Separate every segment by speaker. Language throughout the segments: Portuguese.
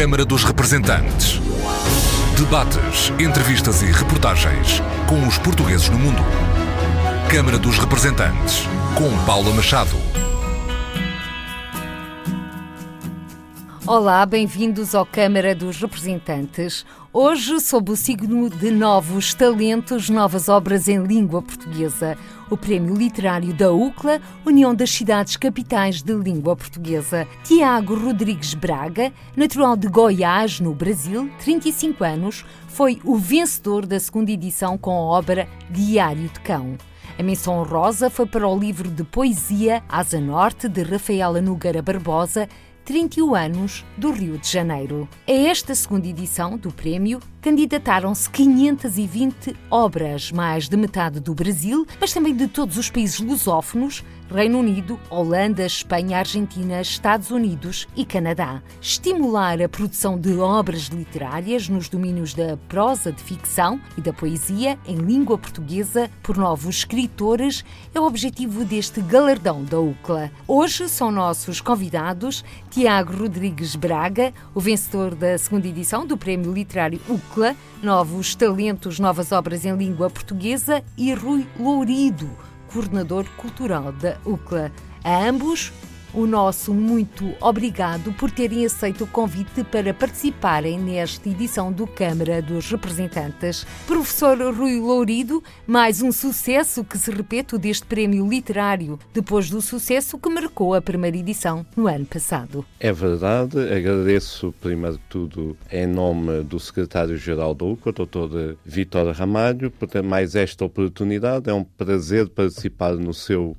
Speaker 1: Câmara dos Representantes. Debates, entrevistas e reportagens com os portugueses no mundo. Câmara dos Representantes, com Paula Machado.
Speaker 2: Olá, bem-vindos ao Câmara dos Representantes. Hoje, sob o signo de novos talentos, novas obras em língua portuguesa, o Prémio Literário da UCLA, União das Cidades Capitais de Língua Portuguesa. Tiago Rodrigues Braga, natural de Goiás, no Brasil, 35 anos, foi o vencedor da segunda edição com a obra Diário de Cão. A menção honrosa foi para o livro de poesia Asa Norte, de Rafaela Nogueira Barbosa, 31 anos do Rio de Janeiro. A esta segunda edição do prémio candidataram-se 520 obras, mais de metade do Brasil, mas também de todos os países lusófonos, Reino Unido, Holanda, Espanha, Argentina, Estados Unidos e Canadá. Estimular a produção de obras literárias nos domínios da prosa de ficção e da poesia em língua portuguesa por novos escritores é o objetivo deste galardão da UCLA. Hoje são nossos convidados Tiago Rodrigues Braga, o vencedor da segunda edição do Prémio Literário UCLA, Novos Talentos, Novas Obras em Língua Portuguesa e Rui Lourido coordenador cultural da UCLA. A ambos, o nosso muito obrigado por terem aceito o convite para participarem nesta edição do Câmara dos Representantes. Professor Rui Lourido, mais um sucesso que se repete deste prémio literário, depois do sucesso que marcou a primeira edição no ano passado.
Speaker 3: É verdade, agradeço primeiro de tudo em nome do secretário-geral da UCA, Dr. Vitor Ramalho, por ter mais esta oportunidade. É um prazer participar no seu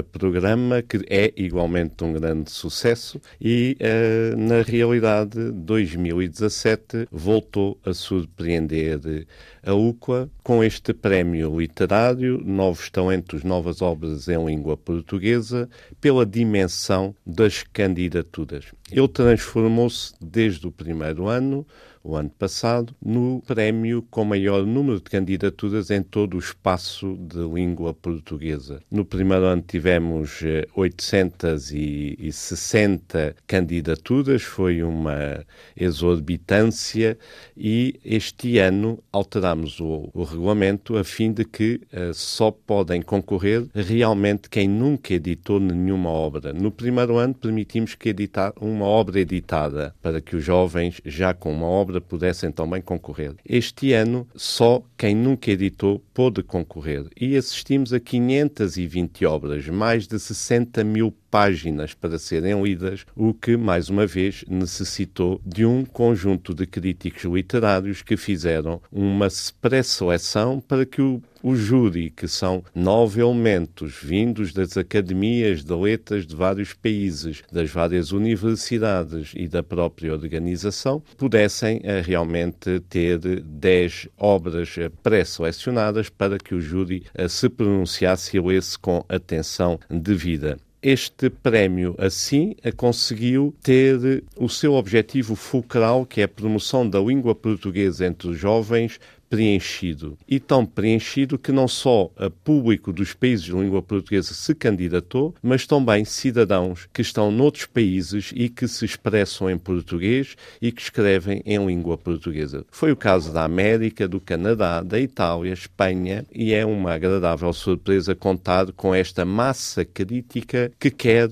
Speaker 3: programa que é igualmente um grande sucesso e, uh, na realidade, 2017 voltou a surpreender a UCLA com este prémio literário, Novos Talentos, Novas Obras em Língua Portuguesa, pela dimensão das candidaturas. Ele transformou-se desde o primeiro ano o ano passado, no prémio com maior número de candidaturas em todo o espaço de língua portuguesa. No primeiro ano tivemos 860 eh, candidaturas, foi uma exorbitância, e este ano alteramos o, o regulamento a fim de que uh, só podem concorrer realmente quem nunca editou nenhuma obra. No primeiro ano permitimos que editar uma obra editada, para que os jovens, já com uma obra obra pudessem também concorrer. Este ano, só quem nunca editou pôde concorrer e assistimos a 520 obras, mais de 60 mil páginas para serem lidas, o que, mais uma vez, necessitou de um conjunto de críticos literários que fizeram uma pré-seleção para que o o júri, que são nove elementos vindos das academias de letras de vários países, das várias universidades e da própria organização, pudessem uh, realmente ter dez obras uh, pré-selecionadas para que o júri uh, se pronunciasse e lesse com atenção devida. Este prémio, assim, conseguiu ter o seu objetivo fulcral, que é a promoção da língua portuguesa entre os jovens, preenchido. E tão preenchido que não só a público dos países de língua portuguesa se candidatou, mas também cidadãos que estão noutros países e que se expressam em português e que escrevem em língua portuguesa. Foi o caso da América, do Canadá, da Itália, Espanha e é uma agradável surpresa contar com esta massa crítica que quer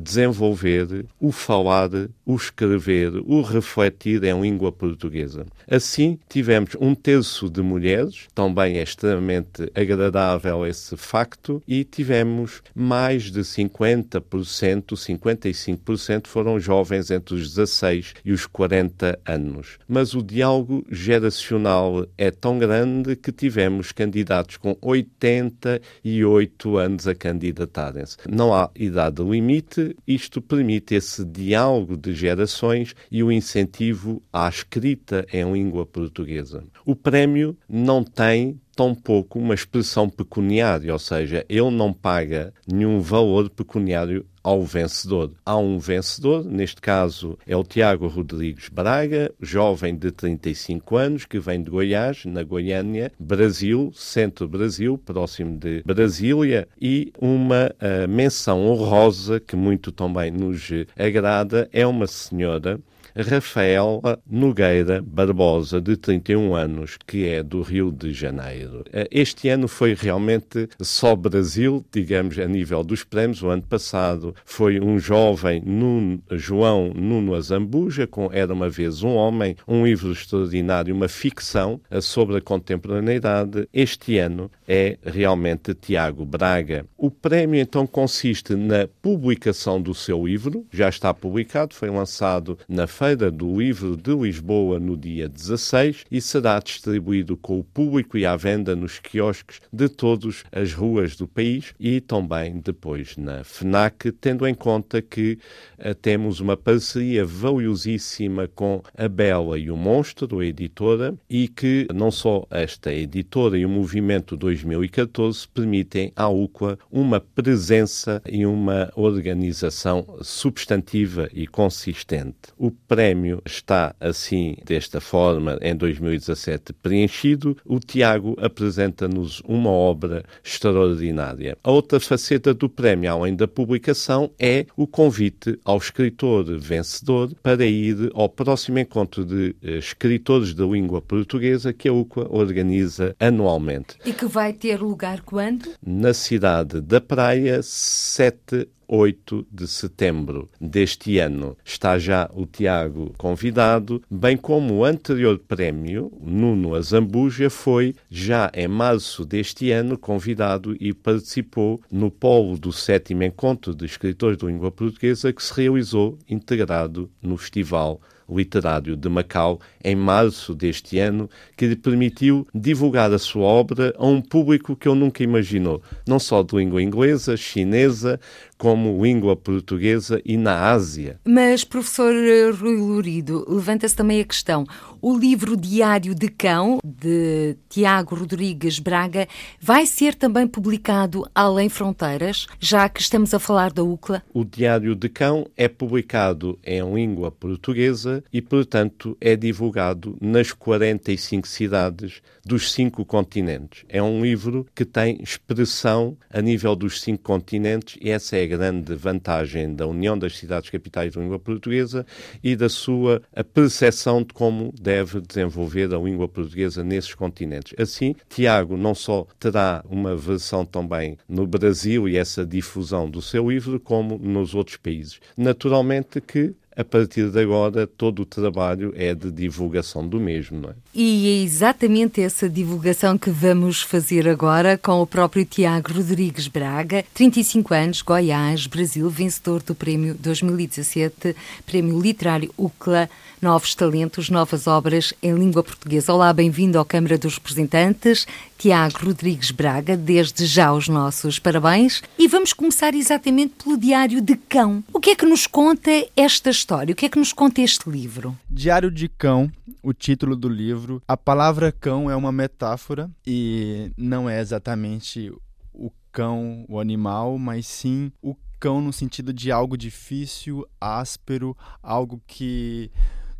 Speaker 3: desenvolver o falar, o escrever, o refletir em língua portuguesa. Assim, tivemos um terço de mulheres, também é extremamente agradável esse facto, e tivemos mais de 50%, 55% foram jovens entre os 16 e os 40 anos. Mas o diálogo geracional é tão grande que tivemos candidatos com 88 anos a candidatarem-se. Não há idade limite, isto permite esse diálogo de gerações e o incentivo à escrita em língua portuguesa. O prémio prémio não tem tão pouco uma expressão pecuniária, ou seja, ele não paga nenhum valor pecuniário ao vencedor. Há um vencedor, neste caso é o Tiago Rodrigues Braga, jovem de 35 anos, que vem de Goiás, na Goiânia, Brasil, centro-Brasil, próximo de Brasília, e uma uh, menção honrosa que muito também nos agrada é uma senhora Rafaela Nogueira Barbosa, de 31 anos, que é do Rio de Janeiro. Eh, este ano foi realmente só Brasil, digamos, a nível dos prémios. O ano passado foi um jovem Nuno, João Nuno Azambuja, com Era uma Vez um Homem, um livro extraordinário, uma ficção eh, sobre a contemporaneidade. Este ano é realmente Tiago Braga. O prémio então consiste na publicação do seu livro, já está publicado, foi lançado na Feira do Livro de Lisboa no dia 16 e será distribuído com o público e à venda nos quiosques de todas as ruas do país e também depois na FNAC, tendo em conta que uh, temos uma parceria valiosíssima com a Bela e o Monstro, a editora, e que não só esta editora e o Movimento 2014 permitem à UCLA uma presença e uma organização substantiva e consistente. O prémio está assim, desta forma, em 2017 preenchido. O Tiago apresenta-nos uma obra extraordinária. A outra faceta do prémio, além da publicação, é o convite ao escritor vencedor para ir ao próximo encontro de eh, escritores de língua portuguesa que a UCA organiza anualmente.
Speaker 2: E que vai ter lugar quando?
Speaker 3: Na cidade da Praia, 7 8 de setembro deste ano. Está já o Tiago convidado, bem como o anterior prémio, Nuno Azambuja, foi já em março deste ano convidado e participou no polo do sétimo encontro de escritores de língua portuguesa que se realizou integrado no Festival Literário de Macau em março deste ano, que lhe permitiu divulgar a sua obra a um público que eu nunca imaginou, não só de língua inglesa, chinesa, como língua portuguesa e na Ásia.
Speaker 2: Mas, professor Rui Lurido, levanta-se também a questão: o livro Diário de Cão, de Tiago Rodrigues Braga, vai ser também publicado além fronteiras, já que estamos a falar da UCLA?
Speaker 3: O Diário de Cão é publicado em língua portuguesa e, portanto, é divulgado nas 45 cidades dos cinco continentes. É um livro que tem expressão a nível dos cinco continentes e essa é a grande vantagem da União das Cidades Capitais da Língua Portuguesa e da sua percepção de como deve desenvolver a língua portuguesa nesses continentes. Assim, Tiago não só terá uma versão também no Brasil e essa difusão do seu livro, como nos outros países. Naturalmente que a partir de agora todo o trabalho é de divulgação do mesmo, não é?
Speaker 2: E é exatamente essa divulgação que vamos fazer agora com o próprio Tiago Rodrigues Braga, 35 anos, Goiás, Brasil, vencedor do Prémio 2017, Prémio Literário UCLA, Novos Talentos, Novas Obras em Língua Portuguesa. Olá, bem-vindo à Câmara dos Representantes, Tiago Rodrigues Braga, desde já os nossos parabéns. E vamos começar exatamente pelo Diário de Cão. O que é que nos conta esta história? O que é que nos conta este livro?
Speaker 4: Diário de Cão, o título do livro. A palavra cão é uma metáfora e não é exatamente o cão, o animal, mas sim o cão no sentido de algo difícil, áspero, algo que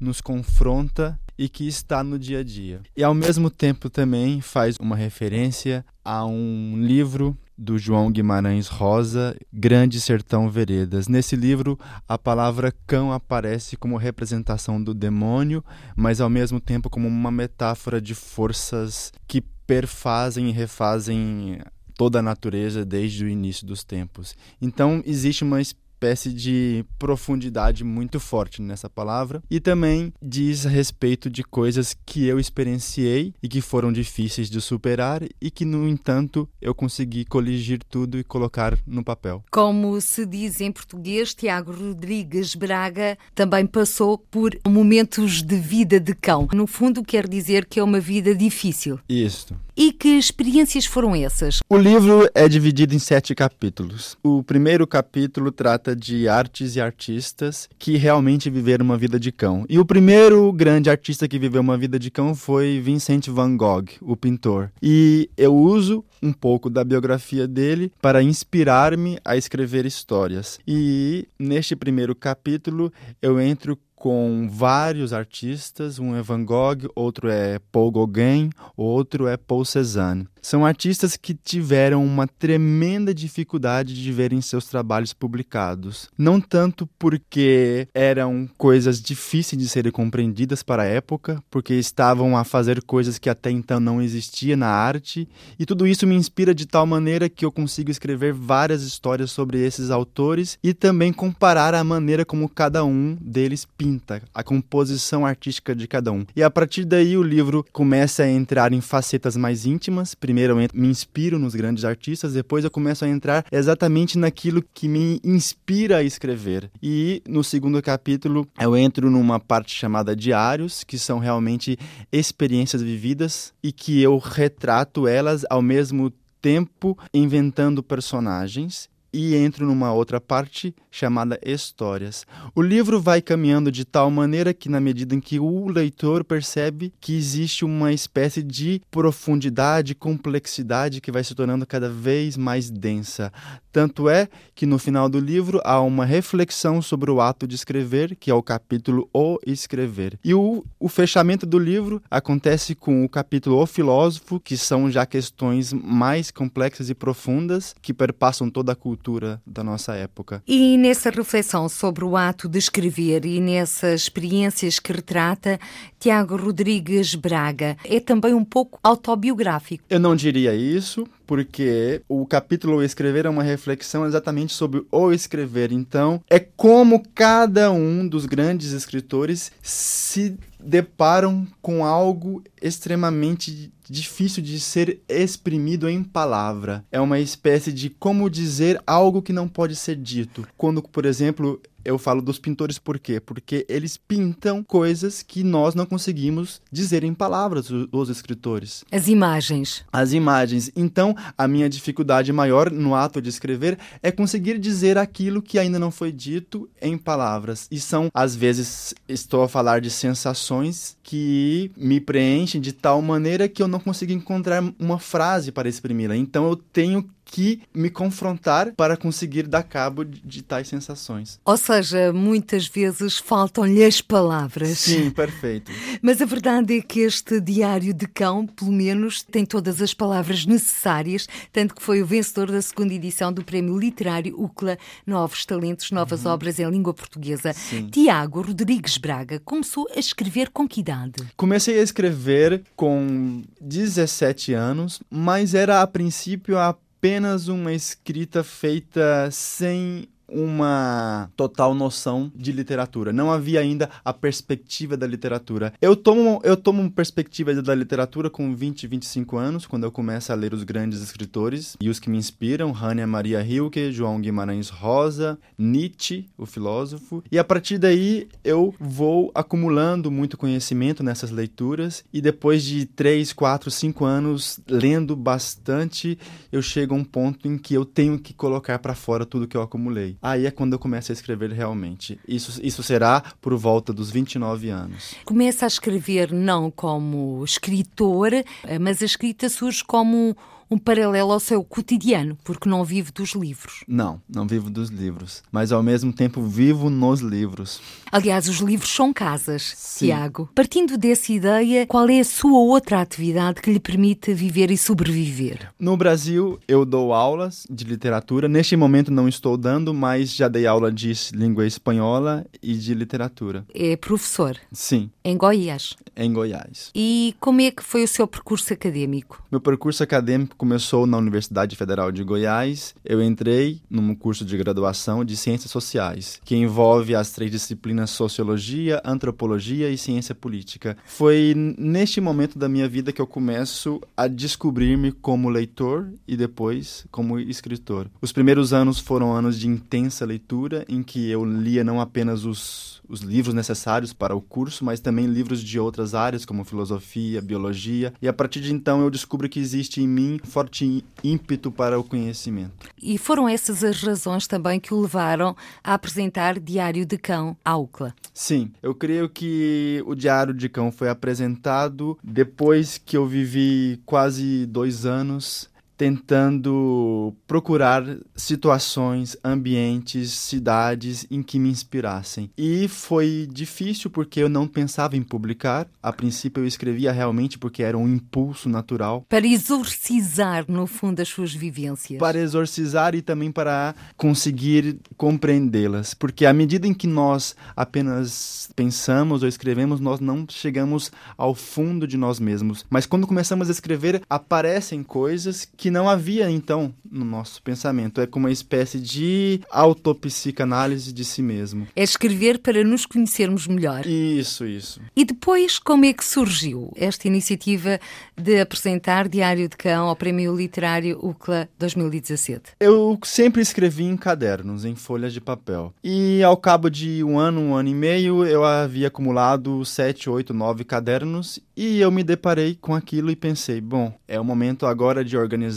Speaker 4: nos confronta e que está no dia a dia. E ao mesmo tempo também faz uma referência a um livro do João Guimarães Rosa, Grande Sertão Veredas. Nesse livro, a palavra cão aparece como representação do demônio, mas ao mesmo tempo como uma metáfora de forças que perfazem e refazem toda a natureza desde o início dos tempos. Então, existe uma espécie de profundidade muito forte nessa palavra e também diz a respeito de coisas que eu experienciei e que foram difíceis de superar e que, no entanto, eu consegui coligir tudo e colocar no papel.
Speaker 2: Como se diz em português, Tiago Rodrigues Braga também passou por momentos de vida de cão. No fundo, quer dizer que é uma vida difícil.
Speaker 4: Isso.
Speaker 2: E que experiências foram essas?
Speaker 4: O livro é dividido em sete capítulos. O primeiro capítulo trata de artes e artistas que realmente viveram uma vida de cão. E o primeiro grande artista que viveu uma vida de cão foi Vincent van Gogh, o pintor. E eu uso um pouco da biografia dele para inspirar-me a escrever histórias. E neste primeiro capítulo eu entro com vários artistas, um é Van Gogh, outro é Paul Gauguin, outro é Paul Cézanne. São artistas que tiveram uma tremenda dificuldade de verem seus trabalhos publicados. Não tanto porque eram coisas difíceis de serem compreendidas para a época, porque estavam a fazer coisas que até então não existiam na arte, e tudo isso me inspira de tal maneira que eu consigo escrever várias histórias sobre esses autores e também comparar a maneira como cada um deles pinta, a composição artística de cada um. E a partir daí o livro começa a entrar em facetas mais íntimas primeiro eu me inspiro nos grandes artistas, depois eu começo a entrar exatamente naquilo que me inspira a escrever. E no segundo capítulo eu entro numa parte chamada diários, que são realmente experiências vividas e que eu retrato elas ao mesmo tempo inventando personagens e entro numa outra parte chamada Histórias. O livro vai caminhando de tal maneira que, na medida em que o leitor percebe que existe uma espécie de profundidade, complexidade que vai se tornando cada vez mais densa. Tanto é que no final do livro há uma reflexão sobre o ato de escrever, que é o capítulo O Escrever. E o, o fechamento do livro acontece com o capítulo O Filósofo, que são já questões mais complexas e profundas que perpassam toda a cultura da nossa época.
Speaker 2: E nessa reflexão sobre o ato de escrever e nessas experiências que retrata, Tiago Rodrigues Braga é também um pouco autobiográfico.
Speaker 4: Eu não diria isso, porque o capítulo O Escrever é uma reflexão exatamente sobre o escrever. Então, é como cada um dos grandes escritores se deparam com algo extremamente difícil de ser exprimido em palavra. É uma espécie de como dizer algo que não pode ser dito. Quando, por exemplo, eu falo dos pintores por quê? Porque eles pintam coisas que nós não conseguimos dizer em palavras, os escritores.
Speaker 2: As imagens.
Speaker 4: As imagens. Então, a minha dificuldade maior no ato de escrever é conseguir dizer aquilo que ainda não foi dito em palavras. E são, às vezes, estou a falar de sensações que me preenchem de tal maneira que eu não consigo encontrar uma frase para exprimi-la. Então, eu tenho que me confrontar para conseguir dar cabo de tais sensações.
Speaker 2: Ou seja, muitas vezes faltam-lhe as palavras.
Speaker 4: Sim, perfeito.
Speaker 2: Mas a verdade é que este diário de cão, pelo menos, tem todas as palavras necessárias, tanto que foi o vencedor da segunda edição do Prémio Literário UCLA Novos Talentos, Novas uhum. Obras em Língua Portuguesa. Sim. Tiago Rodrigues Braga começou a escrever com que idade?
Speaker 4: Comecei a escrever com 17 anos, mas era a princípio a apenas uma escrita feita sem uma total noção de literatura. Não havia ainda a perspectiva da literatura. Eu tomo, eu tomo perspectiva da literatura com 20, 25 anos, quando eu começo a ler os grandes escritores e os que me inspiram, Hannah Maria Rilke, João Guimarães Rosa, Nietzsche, o filósofo. E a partir daí eu vou acumulando muito conhecimento nessas leituras e depois de 3, 4, 5 anos lendo bastante, eu chego a um ponto em que eu tenho que colocar para fora tudo que eu acumulei aí é quando eu começo a escrever realmente. Isso, isso será por volta dos 29 anos.
Speaker 2: Começa a escrever não como escritor, eh, mas a escrita surge como um paralelo ao seu cotidiano, porque não vive dos livros.
Speaker 4: Não, não vivo dos livros, mas ao mesmo tempo vivo nos livros.
Speaker 2: Aliás, os livros são casas, Sim. Tiago. Partindo dessa ideia, qual é a sua outra atividade que lhe permite viver e sobreviver?
Speaker 4: No Brasil, eu dou aulas de literatura. Neste momento não estou dando, mas já dei aula de língua espanhola e de literatura.
Speaker 2: É professor?
Speaker 4: Sim.
Speaker 2: Em Goiás?
Speaker 4: Em Goiás.
Speaker 2: E como é que foi o seu percurso acadêmico?
Speaker 4: Meu percurso acadêmico começou na Universidade Federal de Goiás. Eu entrei num curso de graduação de Ciências Sociais, que envolve as três disciplinas Sociologia, Antropologia e Ciência Política. Foi neste momento da minha vida que eu começo a descobrir-me como leitor e depois como escritor. Os primeiros anos foram anos de intensa leitura, em que eu lia não apenas os, os livros necessários para o curso, mas também livros de outras áreas, como filosofia, biologia, e a partir de então eu descubro que existe em mim forte ímpeto para o conhecimento.
Speaker 2: E foram essas as razões também que o levaram a apresentar Diário de Cão à UCLA?
Speaker 4: Sim, eu creio que o Diário de Cão foi apresentado depois que eu vivi quase dois anos tentando procurar situações, ambientes, cidades em que me inspirassem. E foi difícil porque eu não pensava em publicar. A princípio eu escrevia realmente porque era um impulso natural.
Speaker 2: Para exorcizar, no fundo, as suas vivências.
Speaker 4: Para exorcizar e também para conseguir compreendê-las. Porque à medida em que nós apenas pensamos ou escrevemos, nós não chegamos ao fundo de nós mesmos. Mas quando começamos a escrever, aparecem coisas que não havia então no nosso pensamento. É como uma espécie de autopsicanálise de si mesmo.
Speaker 2: É escrever para nos conhecermos melhor.
Speaker 4: Isso, isso.
Speaker 2: E depois, como é que surgiu esta iniciativa de apresentar Diário de Cão ao Prémio Literário UCLA 2017?
Speaker 4: Eu sempre escrevi em cadernos, em folhas de papel. E ao cabo de um ano, um ano e meio, eu havia acumulado sete, oito, nove cadernos e eu me deparei com aquilo e pensei, bom, é o momento agora de organizar,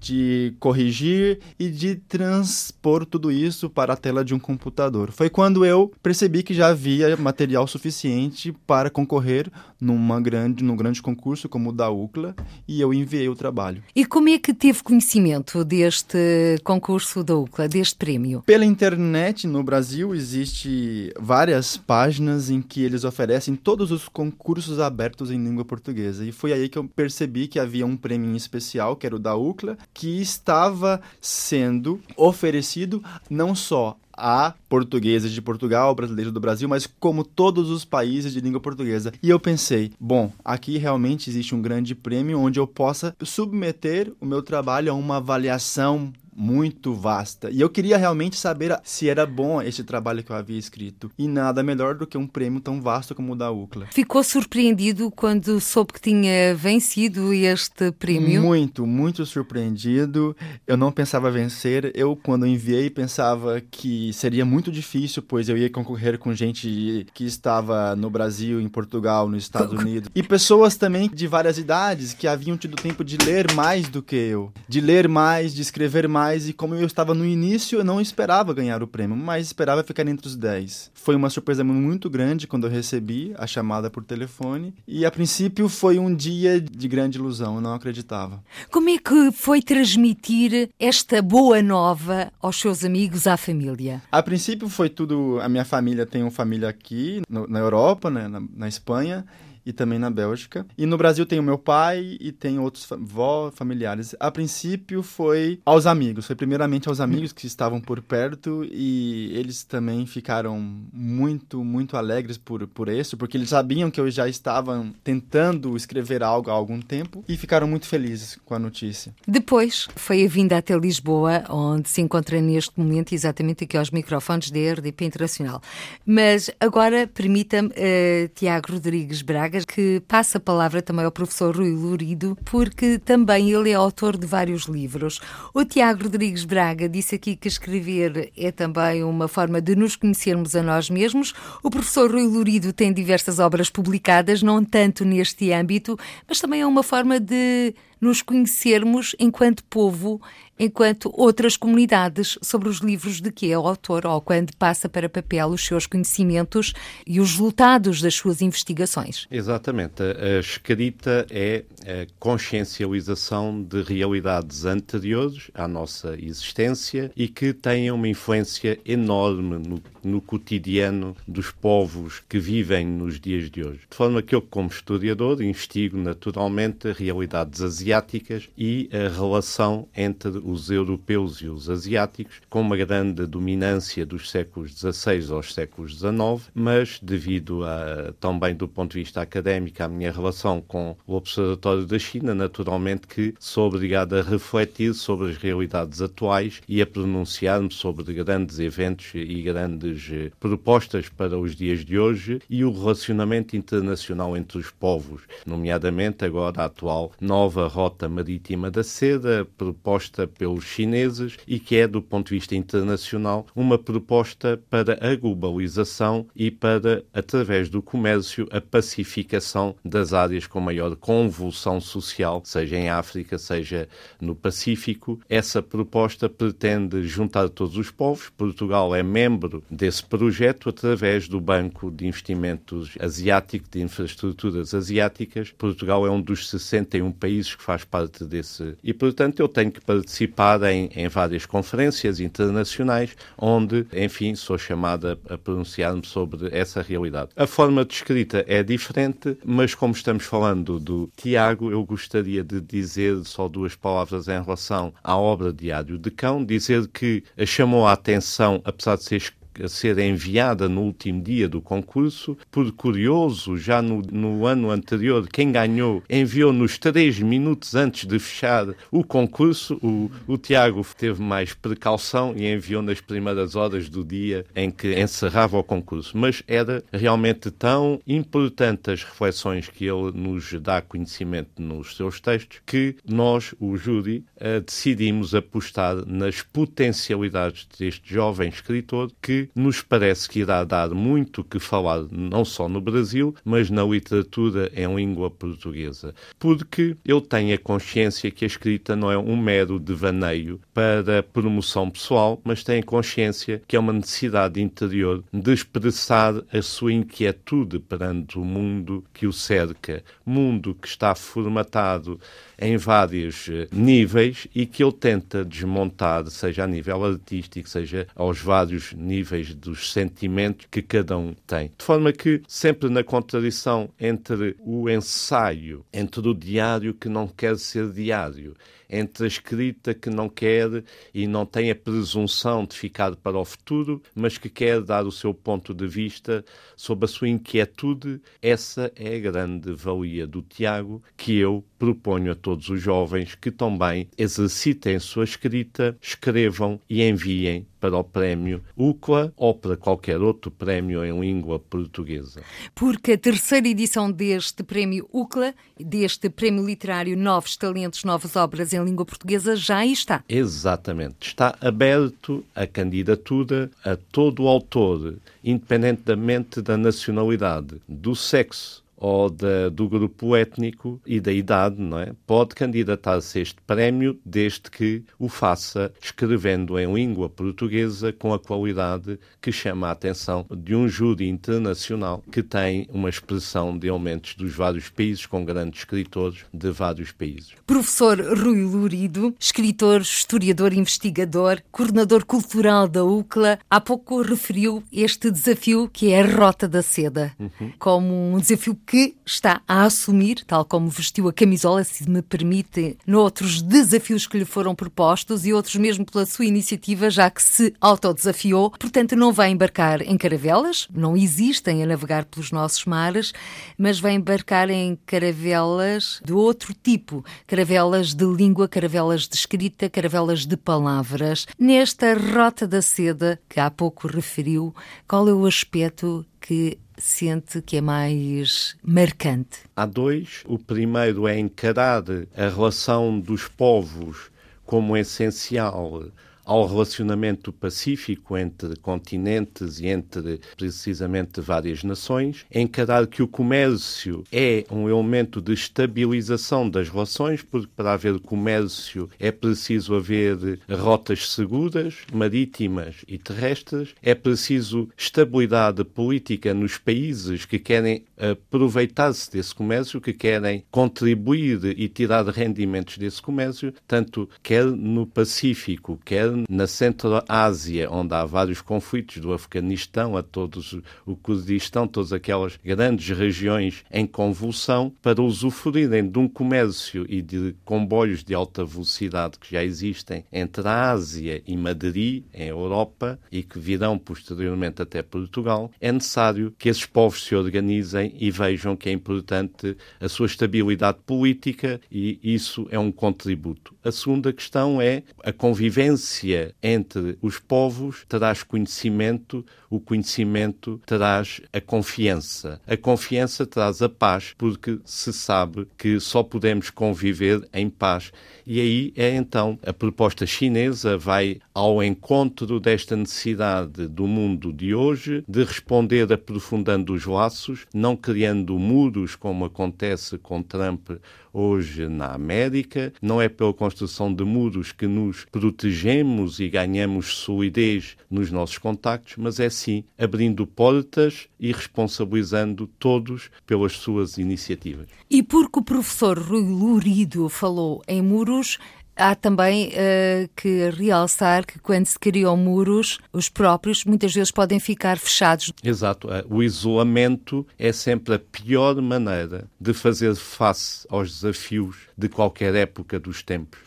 Speaker 4: de corrigir e de transpor tudo isso para a tela de um computador. Foi quando eu percebi que já havia material suficiente para concorrer numa grande, num grande concurso como o da UCLA e eu enviei o trabalho.
Speaker 2: E como é que teve conhecimento deste concurso da UCLA, deste prêmio?
Speaker 4: Pela internet no Brasil existe várias páginas em que eles oferecem todos os concursos abertos em língua portuguesa. E foi aí que eu percebi que havia um prêmio especial, que era o da UCLA, que estava sendo oferecido não só a portugueses de Portugal, brasileiros do Brasil, mas como todos os países de língua portuguesa. E eu pensei, bom, aqui realmente existe um grande prêmio onde eu possa submeter o meu trabalho a uma avaliação muito vasta. E eu queria realmente saber se era bom esse trabalho que eu havia escrito. E nada melhor do que um prêmio tão vasto como o da UCLA.
Speaker 2: Ficou surpreendido quando soube que tinha vencido este prêmio?
Speaker 4: Muito, muito surpreendido. Eu não pensava vencer. Eu, quando enviei, pensava que seria muito difícil, pois eu ia concorrer com gente que estava no Brasil, em Portugal, nos Estados Unidos. E pessoas também de várias idades que haviam tido tempo de ler mais do que eu. De ler mais, de escrever mais e como eu estava no início, eu não esperava ganhar o prêmio, mas esperava ficar entre os 10. Foi uma surpresa muito grande quando eu recebi a chamada por telefone e a princípio foi um dia de grande ilusão, eu não acreditava.
Speaker 2: Como é que foi transmitir esta boa nova aos seus amigos, à família?
Speaker 4: A princípio foi tudo, a minha família tem uma família aqui no, na Europa, né, na, na Espanha, e também na Bélgica. E no Brasil tem o meu pai e tem outros vó, familiares. A princípio foi aos amigos, foi primeiramente aos amigos que estavam por perto e eles também ficaram muito, muito alegres por, por isso, porque eles sabiam que eu já estava tentando escrever algo há algum tempo e ficaram muito felizes com a notícia.
Speaker 2: Depois foi a vinda até Lisboa, onde se encontra neste momento exatamente aqui aos microfones da RDP Internacional. Mas agora permita-me, uh, Tiago Rodrigues Braga, que passa a palavra também ao professor Rui Lurido, porque também ele é autor de vários livros. O Tiago Rodrigues Braga disse aqui que escrever é também uma forma de nos conhecermos a nós mesmos. O professor Rui Lurido tem diversas obras publicadas, não tanto neste âmbito, mas também é uma forma de nos conhecermos enquanto povo, enquanto outras comunidades, sobre os livros de que é o autor ou quando passa para papel os seus conhecimentos e os resultados das suas investigações.
Speaker 3: Exatamente. A escrita é a consciencialização de realidades anteriores à nossa existência e que têm uma influência enorme no, no cotidiano dos povos que vivem nos dias de hoje. De forma que eu, como historiador, investigo naturalmente realidades asiáticas asiáticas e a relação entre os europeus e os asiáticos, com uma grande dominância dos séculos XVI aos séculos XIX, mas devido a, também do ponto de vista académico, a minha relação com o Observatório da China, naturalmente que sou obrigado a refletir sobre as realidades atuais e a pronunciar-me sobre grandes eventos e grandes eh, propostas para os dias de hoje e o relacionamento internacional entre os povos, nomeadamente agora a atual nova Rota Marítima da Seda, proposta pelos chineses e que é, do ponto de vista internacional, uma proposta para a globalização e para, através do comércio, a pacificação das áreas com maior convulsão social, seja em África, seja no Pacífico. Essa proposta pretende juntar todos os povos. Portugal é membro desse projeto através do Banco de Investimentos Asiático, de Infraestruturas Asiáticas. Portugal é um dos 61 países que faz parte desse. E, portanto, eu tenho que participar em, em várias conferências internacionais onde, enfim, sou chamada a pronunciar-me sobre essa realidade. A forma de escrita é diferente, mas como estamos falando do Tiago, eu gostaria de dizer só duas palavras em relação à obra Diário de Cão, dizer que chamou a atenção, apesar de ser a ser enviada no último dia do concurso. Por curioso, já no, no ano anterior, quem ganhou enviou-nos três minutos antes de fechar o concurso. O, o Tiago teve mais precaução e enviou nas primeiras horas do dia em que encerrava o concurso. Mas era realmente tão importante as reflexões que ele nos dá conhecimento nos seus textos que nós, o júri, eh, decidimos apostar nas potencialidades deste jovem escritor que nos parece que irá dar muito que falar, não só no Brasil, mas na literatura em língua portuguesa. Porque eu tenho a consciência que a escrita não é um mero devaneio para promoção pessoal, mas tenho a consciência que é uma necessidade interior de expressar a sua inquietude perante o mundo que o cerca, mundo que está formatado em vários eh, níveis e que ele tenta desmontar, seja a nível artístico, seja aos vários níveis dos sentimentos que cada um tem. De forma que, sempre na contradição entre o ensaio, entre o diário que não quer ser diário, entre a escrita que não quer e não tem a presunção de ficar para o futuro, mas que quer dar o seu ponto de vista sobre a sua inquietude. Essa é a grande valia do Tiago que eu proponho a todos os jovens que também exercitem sua escrita, escrevam e enviem para o prémio UCLA ou para qualquer outro prémio em língua portuguesa.
Speaker 2: Porque a terceira edição deste prémio UCLA, deste prémio literário Novos Talentos, Novas Obras em Língua Portuguesa, já está.
Speaker 3: Exatamente. Está aberto a candidatura a todo o autor, independentemente da nacionalidade, do sexo, ou da, do grupo étnico e da idade, não é? Pode candidatar-se a este prémio desde que o faça escrevendo em língua portuguesa com a qualidade que chama a atenção de um júri internacional que tem uma expressão de elementos dos vários países, com grandes escritores de vários países.
Speaker 2: Professor Rui Lurido, escritor, historiador, investigador, coordenador cultural da UCLA, há pouco referiu este desafio que é a Rota da Seda, uhum. como um desafio que está a assumir, tal como vestiu a camisola, se me permite, noutros desafios que lhe foram propostos e outros mesmo pela sua iniciativa, já que se autodesafiou. Portanto, não vai embarcar em caravelas, não existem a navegar pelos nossos mares, mas vai embarcar em caravelas de outro tipo, caravelas de língua, caravelas de escrita, caravelas de palavras. Nesta rota da seda que há pouco referiu, qual é o aspecto que sente que é mais marcante?
Speaker 3: Há dois. O primeiro é encarar a relação dos povos como essencial ao relacionamento pacífico entre continentes e entre precisamente várias nações, encarar que o comércio é um elemento de estabilização das relações, porque para haver comércio é preciso haver rotas seguras, marítimas e terrestres, é preciso estabilidade política nos países que querem aproveitar-se desse comércio, que querem contribuir e tirar rendimentos desse comércio, tanto quer no Pacífico, quer na Centro-Ásia, onde há vários conflitos, do Afeganistão a todos o Kurdistão, todas aquelas grandes regiões em convulsão, para usufruírem de um comércio e de comboios de alta velocidade que já existem entre a Ásia e Madrid, em Europa, e que virão posteriormente até Portugal, é necessário que esses povos se organizem e vejam que é importante a sua estabilidade política e isso é um contributo. A segunda questão é a convivência entre os povos, traz conhecimento, o conhecimento traz a confiança. A confiança traz a paz, porque se sabe que só podemos conviver em paz. E aí é então a proposta chinesa vai ao encontro desta necessidade do mundo de hoje de responder aprofundando os laços, não criando muros como acontece com Trump hoje na América. Não é pela construção de muros que nos protegemos e ganhamos solidez nos nossos contactos, mas é sim abrindo portas e responsabilizando todos pelas suas iniciativas.
Speaker 2: E porque o professor Rui Lurido falou em muros, Há também uh, que realçar que quando se criam muros, os próprios muitas vezes podem ficar fechados.
Speaker 3: Exato. Eh, o isolamento é sempre a pior maneira de fazer face aos desafios de qualquer época dos tempos.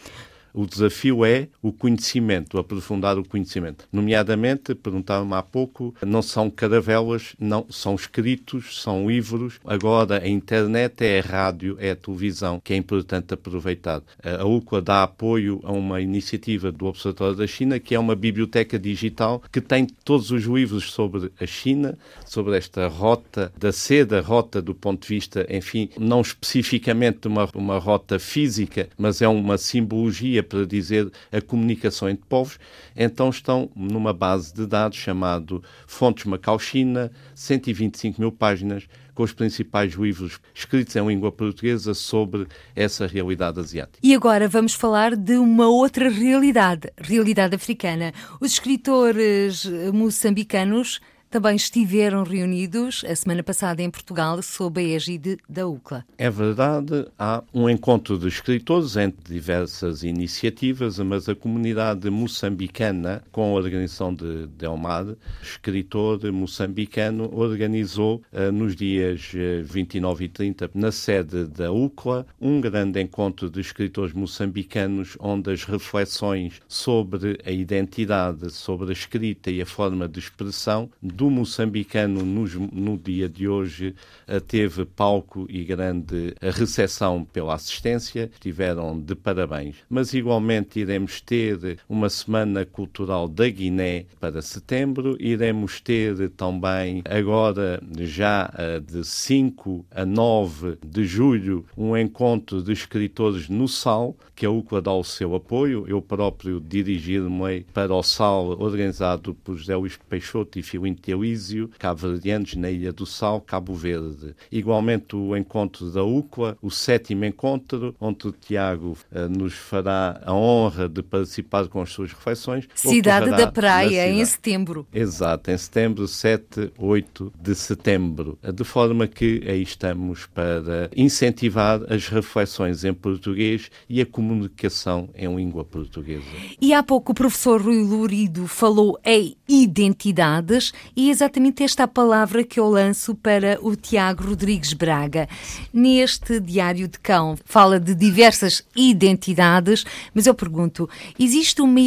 Speaker 3: O desafio é o conhecimento, aprofundar o conhecimento. Nomeadamente, perguntaram-me há pouco, não são caravelas, não, são escritos, são livros. Agora a internet é a rádio, é a televisão, que é importante aproveitar. A UCLA dá apoio a uma iniciativa do Observatório da China, que é uma biblioteca digital que tem todos os livros sobre a China, sobre esta rota da seda, rota do ponto de vista, enfim, não especificamente uma, uma rota física, mas é uma simbologia para dizer a comunicação entre povos, então estão numa base de dados chamado Fontes Macau-China, 125 mil páginas, com os principais livros escritos em língua portuguesa sobre essa realidade asiática.
Speaker 2: E agora vamos falar de uma outra realidade, realidade africana. Os escritores moçambicanos também estiveram reunidos a semana passada em Portugal sob a égide da UCLA.
Speaker 3: É verdade, há um encontro de escritores entre diversas iniciativas, mas a comunidade moçambicana, com a organização de Delmar, escritor moçambicano, organizou uh, nos dias 29 eh, e 30, na sede da UCLA, um grande encontro de escritores moçambicanos, onde as reflexões sobre a identidade, sobre a escrita e a forma de expressão do moçambicano no, dia de hoje eh, teve palco e grande recepção pela assistência, estiveram de parabéns. Mas igualmente iremos ter uma semana cultural da Guiné para setembro, iremos ter também agora já eh, de 5 a 9 de julho um encontro de escritores no SAL, que a UCLA dá o seu apoio. Eu próprio dirigir-me para o SAL organizado por José Luís Peixoto e Filinto Elísio, cabo-verdianos na Ilha do Sal, Cabo Verde. Igualmente o encontro da UCLA, o sétimo encontro, onde o Tiago uh, nos fará a honra de participar com as suas reflexões.
Speaker 2: Cidade da Praia, em setembro.
Speaker 3: Exato, em setembro, 7, 8 de setembro. De forma que aí estamos para incentivar as reflexões em português e a comunicação em língua portuguesa.
Speaker 2: E há pouco o professor Rui Lurido falou em identidades e é exatamente esta a palavra que eu lanço para o Tiago Rodrigues Braga. Neste Diário de Cão fala de diversas identidades, mas eu pergunto: existe uma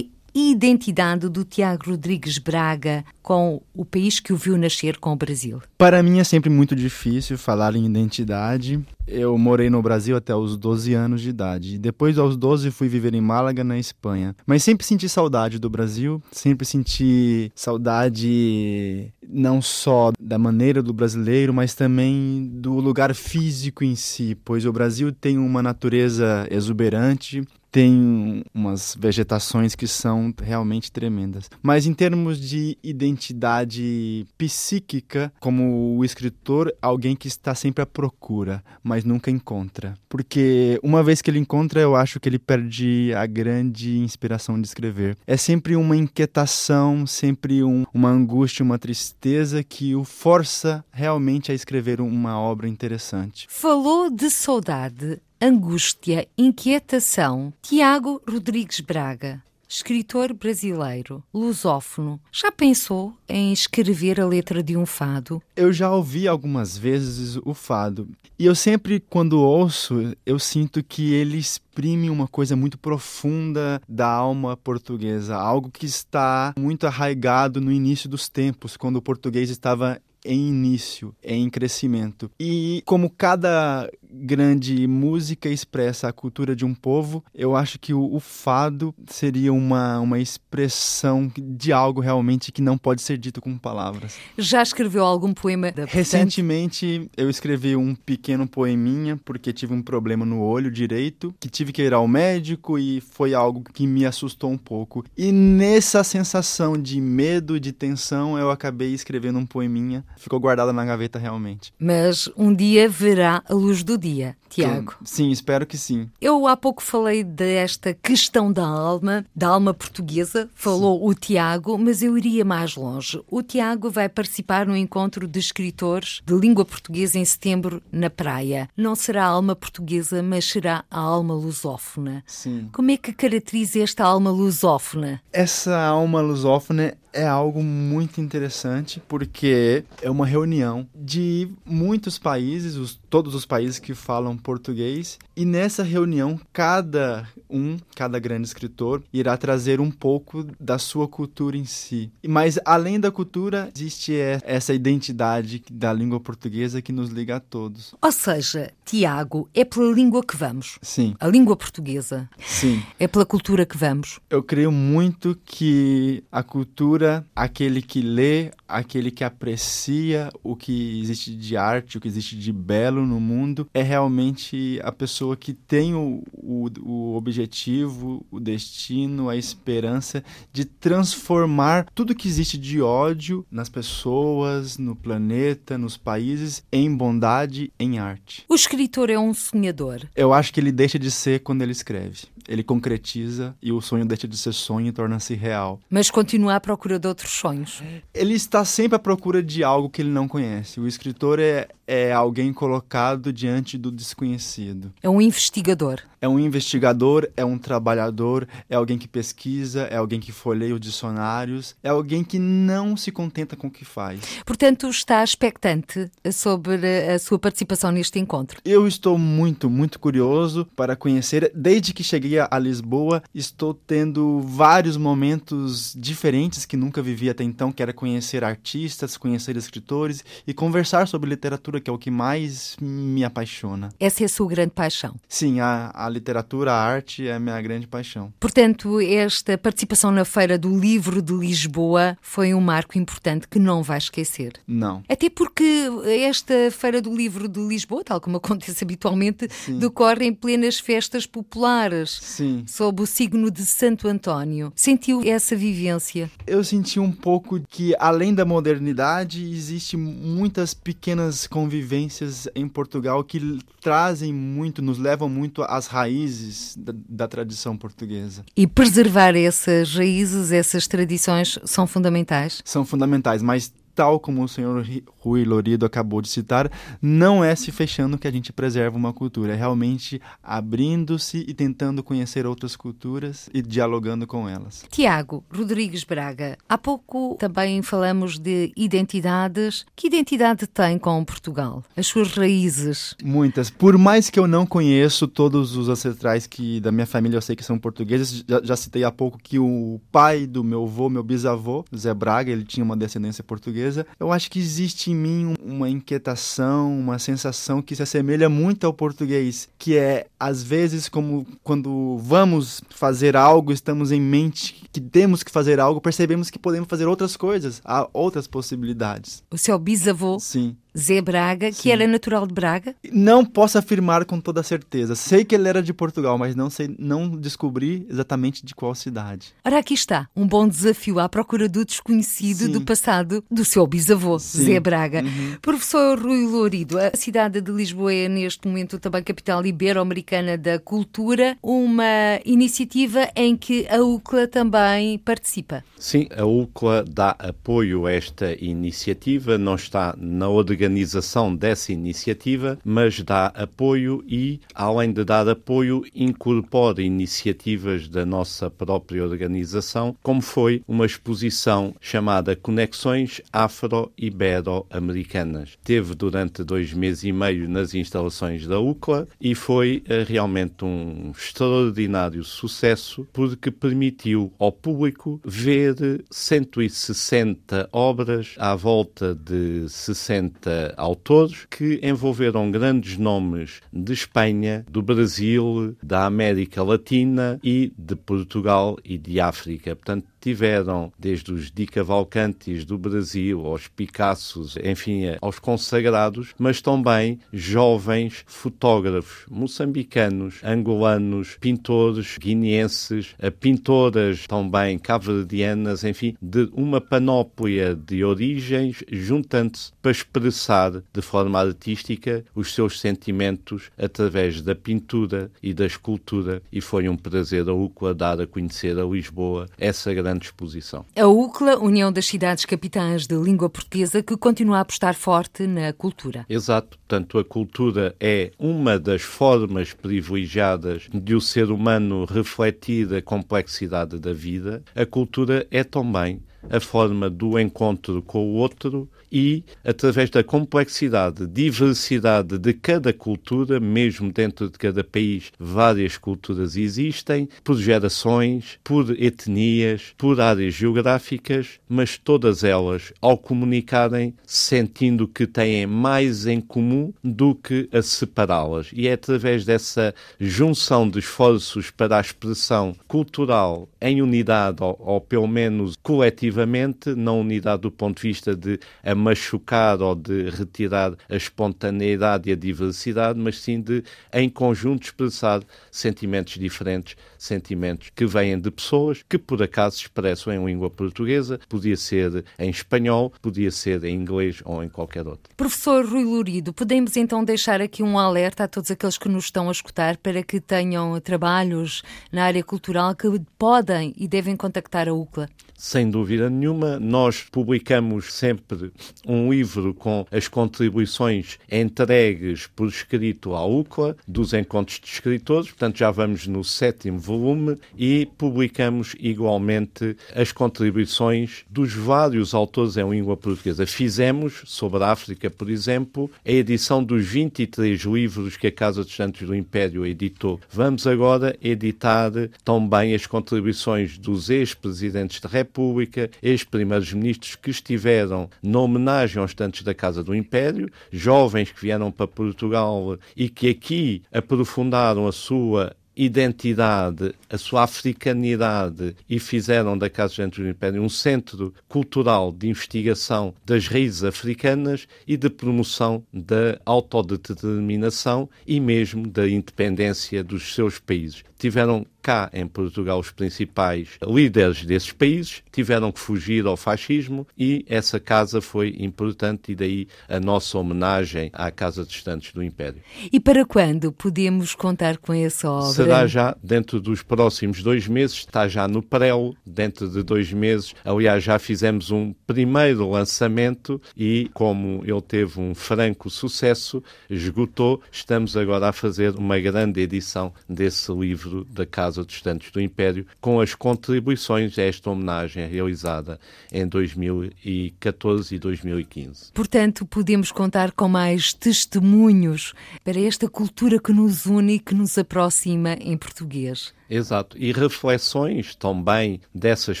Speaker 2: identidade do Tiago Rodrigues Braga com o país que o viu nascer, com o Brasil?
Speaker 4: Para mim é sempre muito difícil falar em identidade. Eu morei no Brasil até os 12 anos de idade. Depois, aos 12, fui viver em Málaga, na Espanha. Mas sempre senti saudade do Brasil, sempre senti saudade não só da maneira do brasileiro, mas também do lugar físico em si, pois o Brasil tem uma natureza exuberante, tem umas vegetações que são realmente tremendas. Mas em termos de identidade psíquica, como o escritor, alguém que está sempre à procura, mas nunca encontra. Porque uma vez que ele encontra, eu acho que ele perde a grande inspiração de escrever. É sempre uma inquietação, sempre um, uma angústia, uma tristeza que o força realmente a escrever uma obra interessante.
Speaker 2: Falou de saudade angústia, inquietação. Tiago Rodrigues Braga, escritor brasileiro, lusófono, já pensou em escrever a letra de um fado?
Speaker 4: Eu já ouvi algumas vezes o fado. E eu sempre, quando ouço, eu sinto que ele exprime uma coisa muito profunda da alma portuguesa, algo que está muito arraigado no início dos tempos, quando o português estava em início, em crescimento. E como cada grande música expressa a cultura de um povo, eu acho que o, o fado seria uma, uma expressão de algo realmente que não pode ser dito com palavras.
Speaker 2: Já escreveu algum poema?
Speaker 4: Recentemente eu escrevi um pequeno poeminha porque tive um problema no olho direito, que tive que ir ao médico e foi algo que me assustou um pouco. E nessa sensação de medo, de tensão, eu acabei escrevendo um poeminha. Ficou guardada na gaveta realmente.
Speaker 2: Mas um dia verá a luz do dia, Tiago.
Speaker 4: Sim, espero que sim.
Speaker 2: Eu há pouco falei desta questão da alma, da alma portuguesa, falou sim. o Tiago, mas eu iria mais longe. O Tiago vai participar no encontro de escritores de língua portuguesa em setembro na praia. Não será a alma portuguesa, mas será a alma lusófona.
Speaker 4: Sim.
Speaker 2: Como é que caracteriza esta alma lusófona?
Speaker 4: Essa alma lusófona é algo muito interessante porque é uma reunião de muitos países, os, todos os países que falam português, e nessa reunião cada um, cada grande escritor, irá trazer um pouco da sua cultura em si. Mas além da cultura, existe essa identidade da língua portuguesa que nos liga a todos.
Speaker 2: Ou seja, Tiago, é pela língua que vamos.
Speaker 4: Sim.
Speaker 2: A língua portuguesa.
Speaker 4: Sim.
Speaker 2: É pela cultura que vamos.
Speaker 4: Eu creio muito que a cultura, aquele que lê, aquele que aprecia o que existe de arte, o que existe de belo no mundo, é realmente a pessoa que tem o, o, o objetivo, o destino, a esperança de transformar tudo que existe de ódio nas pessoas, no planeta, nos países, em bondade, em arte.
Speaker 2: O escritor é um sonhador.
Speaker 4: Eu acho que ele deixa de ser quando ele escreve. Ele concretiza e o sonho deixa de ser sonho e torna-se real.
Speaker 2: Mas continua à procura de outros sonhos.
Speaker 4: Ele está sempre à procura de algo que ele não conhece. O escritor é, é alguém colocado diante do desconhecido.
Speaker 2: É um investigador.
Speaker 4: É um investigador, é um trabalhador, é alguém que pesquisa, é alguém que folheia os dicionários, é alguém que não se contenta com o que faz.
Speaker 2: Portanto, está expectante sobre a sua participação neste encontro.
Speaker 4: Eu estou muito, muito curioso para conhecer. Desde que cheguei a Lisboa, estou tendo vários momentos diferentes que nunca vivi até então, que era conhecer artistas, conhecer escritores e conversar sobre literatura, que é o que mais me apaixona.
Speaker 2: Essa é a sua grande paixão?
Speaker 4: Sim, a, a literatura, a arte é a minha grande paixão.
Speaker 2: Portanto, esta participação na Feira do Livro de Lisboa foi um marco importante que não vai esquecer.
Speaker 4: Não.
Speaker 2: Até porque esta Feira do Livro de Lisboa, tal como acontece habitualmente, Sim. decorre em plenas festas populares.
Speaker 4: Sim.
Speaker 2: Sob o signo de Santo António. Sentiu essa vivência?
Speaker 4: Eu senti um pouco que, além da modernidade, existe muitas pequenas convivências em Portugal que trazem muito, nos levam muito às raízes da, da tradição portuguesa.
Speaker 2: E preservar essas raízes, essas tradições, são fundamentais?
Speaker 4: São fundamentais, mas tal como o senhor Rui Lorido acabou de citar, não é se fechando que a gente preserva uma cultura, é realmente abrindo-se e tentando conhecer outras culturas e dialogando com elas.
Speaker 2: Tiago Rodrigues Braga, há pouco também falamos de identidades. Que identidade tem com Portugal? As suas raízes?
Speaker 4: Muitas. Por mais que eu não conheço todos os ancestrais que da minha família eu sei que são portugueses, já, já citei há pouco que o pai do meu avô, meu bisavô, Zé Braga, ele tinha uma descendência portuguesa eu acho que existe em mim uma inquietação, uma sensação que se assemelha muito ao português, que é às vezes como quando vamos fazer algo, estamos em mente que temos que fazer algo, percebemos que podemos fazer outras coisas, há outras possibilidades.
Speaker 2: O seu bisavô
Speaker 4: Sim.
Speaker 2: Zé Braga, Sim. que era natural de Braga?
Speaker 4: Não posso afirmar com toda certeza. Sei que ele era de Portugal, mas não sei, não descobri exatamente de qual cidade.
Speaker 2: Ora, aqui está, um bom desafio à procura do desconhecido Sim. do passado do seu bisavô, Sim. Zé Braga. Uhum. Professor Rui Lourido, a cidade de Lisboa é neste momento também capital ibero-americana da cultura, uma iniciativa em que a UCLA também participa.
Speaker 3: Sim, a UCLA dá apoio a esta iniciativa, não está na organização organização dessa iniciativa, mas dá apoio e, além de dar apoio, incorpora iniciativas da nossa própria organização, como foi uma exposição chamada Conexões Afro-Ibero-Americanas. Teve durante dois meses e meio nas instalações da UCLA e foi uh, realmente um extraordinário sucesso porque permitiu ao público ver 160 obras à volta de 60 uh, autores que envolveram grandes nomes de Espanha, do Brasil, da América Latina e de Portugal e de África. Portanto, tiveram desde os Di Cavalcantes do Brasil, aos Picassos, enfim, aos consagrados, mas também jovens fotógrafos moçambicanos, angolanos, pintores guineenses, pintoras também cabo-verdianas, enfim, de uma panóplia de origens, juntando-se para expressar de forma artística os seus sentimentos através da pintura e da escultura. E foi um prazer a UCLA dar a conhecer a Lisboa essa grande grande exposição.
Speaker 2: A UCLA, União das Cidades Capitais de Língua Portuguesa, que continua a apostar forte na cultura.
Speaker 3: Exato. Portanto, a cultura é uma das formas privilegiadas de o ser humano refletir a complexidade da vida. A cultura é também a forma do encontro com o outro e, através da complexidade, diversidade de cada cultura, mesmo dentro de cada país, várias culturas existem, por gerações, por etnias, por áreas geográficas, mas todas elas, ao comunicarem, sentindo que têm mais em comum do que a separá-las. E é através dessa junção de esforços para a expressão cultural em unidade, ou, ou pelo menos coletivamente, não unidade do ponto de vista de a machucar ou de retirar a espontaneidade e a diversidade, mas sim de, em conjunto, expressar sentimentos diferentes, sentimentos que vêm de pessoas que, por acaso, expressam em língua portuguesa, podia ser em espanhol, podia ser em inglês ou em qualquer outro.
Speaker 2: Professor Rui Lurido, podemos então deixar aqui um alerta a todos aqueles que nos estão a escutar para que tenham trabalhos na área cultural que podem e devem contactar a UCLA?
Speaker 3: Sem dúvida nenhuma, nós publicamos sempre um livro com as contribuições entregues por escrito à UCLA dos encontros de escritores, portanto já vamos no sétimo volume e publicamos igualmente as contribuições dos vários autores em língua portuguesa. Fizemos, sobre a África, por exemplo, a edição dos 23 livros que a Casa dos Santos do Império editou. Vamos agora editar também as contribuições dos ex-presidentes da República República, ex-primeiros ministros que estiveram na homenagem aos tantos da Casa do Império, jovens que vieram para Portugal e que aqui aprofundaram a sua identidade, a sua africanidade e fizeram da Casa Gente do Império um centro cultural de investigação das raízes africanas e de promoção da autodeterminação e mesmo da independência dos seus países. Tiveram cá em Portugal os principais líderes desses países tiveram que fugir ao fascismo e essa casa foi importante e daí a nossa homenagem à Casa de Estantes do Império.
Speaker 2: E para quando podemos contar com essa obra?
Speaker 3: Será já dentro dos próximos dois meses, está já no prelo, dentro de dois meses. Aliás, já fizemos um primeiro lançamento e como ele teve um franco sucesso, esgotou, estamos agora a fazer uma grande edição desse livro da Casa dos Santos do Império, com as contribuições a esta homenagem realizada em 2014 e 2015.
Speaker 2: Portanto, podemos contar com mais testemunhos para esta cultura que nos une e que nos aproxima em português.
Speaker 3: Exato. E reflexões também dessas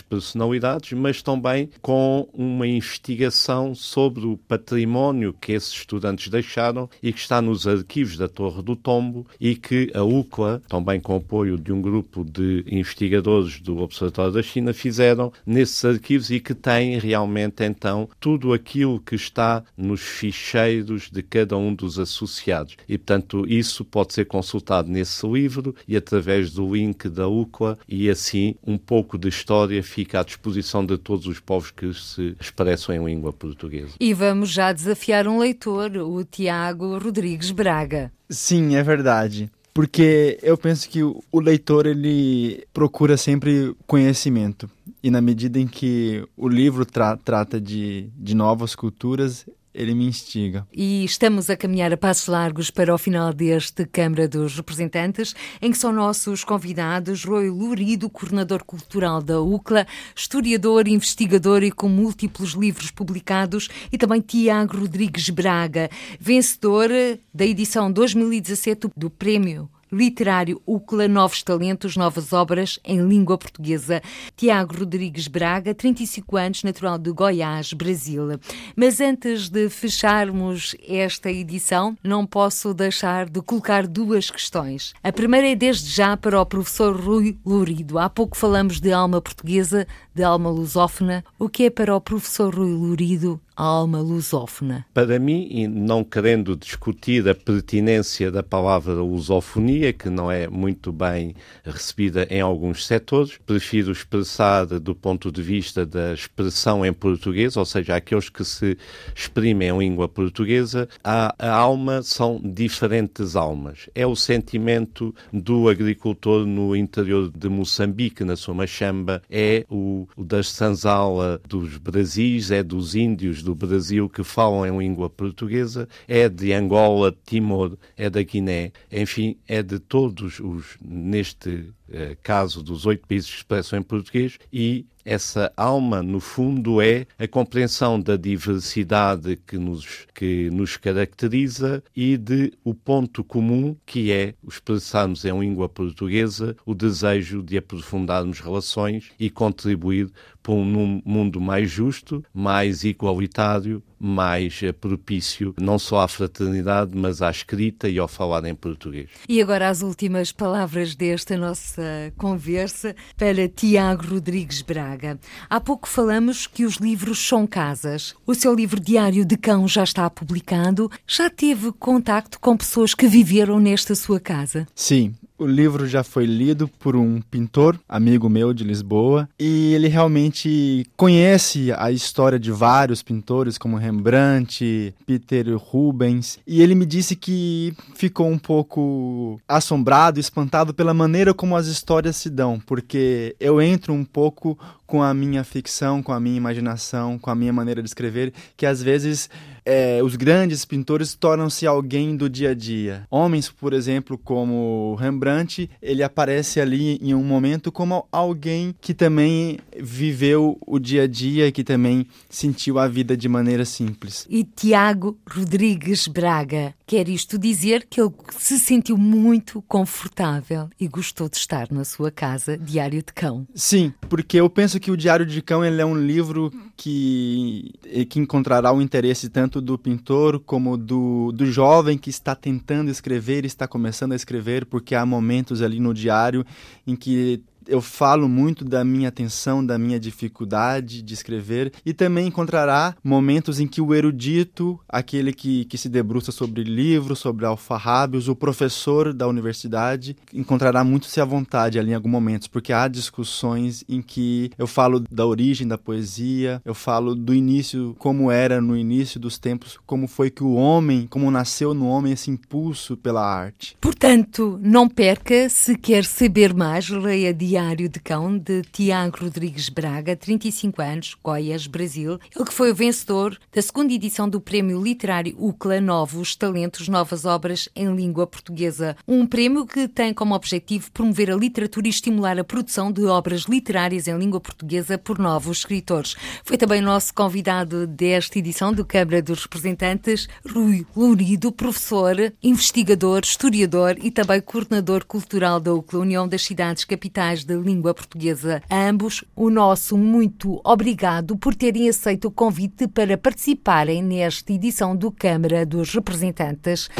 Speaker 3: personalidades, mas também com uma investigação sobre o património que esses estudantes deixaram e que está nos arquivos da Torre do Tombo e que a UCLA, também com apoio de um grupo de investigadores do Observatório da China, fizeram nesses arquivos e que tem realmente então tudo aquilo que está nos ficheiros de cada um dos associados. E portanto, isso pode ser consultado nesse livro e através do link link da UCLA e assim um pouco de história fica à disposição de todos os povos que se expressam em língua portuguesa.
Speaker 2: E vamos já desafiar um leitor, o Tiago Rodrigues Braga.
Speaker 4: Sim, é verdade porque eu penso que o leitor ele procura sempre conhecimento e na medida em que o livro tra trata de, de novas culturas ele me instiga.
Speaker 2: E estamos a caminhar a passos largos para o final deste Câmara dos Representantes, em que são nossos convidados Roy Lurido, coordenador cultural da UCLA, historiador, investigador e com múltiplos livros publicados, e também Tiago Rodrigues Braga, vencedor da edição 2017 do Prémio literário UCLA Novos Talentos, Novas Obras em Língua Portuguesa. Tiago Rodrigues Braga, 35 anos, natural de Goiás, Brasil. Mas antes de fecharmos esta edição, não posso deixar de colocar duas questões. A primeira é desde já para o professor Rui Lourido. Há pouco falamos de alma portuguesa, de alma lusófona. O que é para o professor Rui Lourido alma lusófona?
Speaker 3: Para mim, e não querendo discutir a pertinência da palavra lusofonia, que não é muito bem recebida em alguns setores, prefiro expressar do ponto de vista da expressão em português, ou seja, aqueles que se exprimem em língua portuguesa, a, a alma são diferentes almas. É o sentimento do agricultor no interior de Moçambique, na sua machamba, é o, o das sanzala dos Brasis, é dos índios do Brasil que falam em língua portuguesa, é de Angola, Timor, é da Guiné, enfim, é de todos os, neste caso dos oito países que expressam em português, e essa alma, no fundo, é a compreensão da diversidade que nos, que nos caracteriza e de o ponto comum que é expressarmos em língua portuguesa o desejo de aprofundarmos relações e contribuir para um mundo mais justo, mais igualitário, mais eh, propício não só à fraternidade, mas à escrita e ao falar em português.
Speaker 2: E agora as últimas palavras desta nossa conversa para Tiago Rodrigues Braga. Há pouco falamos que os livros são casas. O seu livro Diário de Cão já está publicado. Já teve contacto com pessoas que viveram nesta sua casa?
Speaker 4: Sim, o livro já foi lido por um pintor, amigo meu de Lisboa, e ele realmente conhece a história de vários pintores, como Rembrandt, Peter Rubens, e ele me disse que ficou um pouco assombrado, espantado pela maneira como as histórias se dão, porque eu entro um pouco com a minha ficção, com a minha imaginação, com a minha maneira de escrever, que às vezes é, os grandes pintores tornam-se alguém do dia a dia. Homens, por exemplo, como Rembrandt, ele aparece ali em um momento como alguém que também viveu o dia a dia e que também sentiu a vida de maneira simples.
Speaker 2: E Tiago Rodrigues Braga quer isto dizer que ele se sentiu muito confortável e gostou de estar na sua casa Diário de Cão.
Speaker 4: Sim, porque eu penso que o Diário de Cão ele é um livro que, que encontrará o interesse tanto do pintor como do, do jovem que está tentando escrever, está começando a escrever, porque há momentos ali no diário em que eu falo muito da minha atenção, da minha dificuldade de escrever e também encontrará momentos em que o erudito, aquele que, que se debruça sobre livros, sobre alfarrábios, o professor da universidade, encontrará muito se à vontade ali em alguns momentos, porque há discussões em que eu falo da origem da poesia, eu falo do início, como era no início dos tempos, como foi que o homem, como nasceu no homem esse impulso pela arte.
Speaker 2: Portanto, não perca, se quer saber mais, leia Diário Diário de Cão, de Tiago Rodrigues Braga, 35 anos, Goiás, Brasil. Ele que foi o vencedor da segunda edição do Prémio Literário UCLA Novos Talentos, Novas Obras em Língua Portuguesa. Um prémio que tem como objetivo promover a literatura e estimular a produção de obras literárias em língua portuguesa por novos escritores. Foi também nosso convidado desta edição do Câmara dos Representantes, Rui Lourido, professor, investigador, historiador e também coordenador cultural da UCLA, União das Cidades Capitais da língua portuguesa. Ambos, o nosso muito obrigado por terem aceito o convite para participarem nesta edição do Câmara dos Representantes.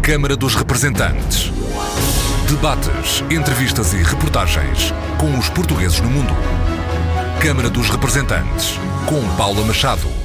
Speaker 1: Câmara dos Representantes. Debates, entrevistas e reportagens com os portugueses no mundo. Câmara dos Representantes, com Paula Machado.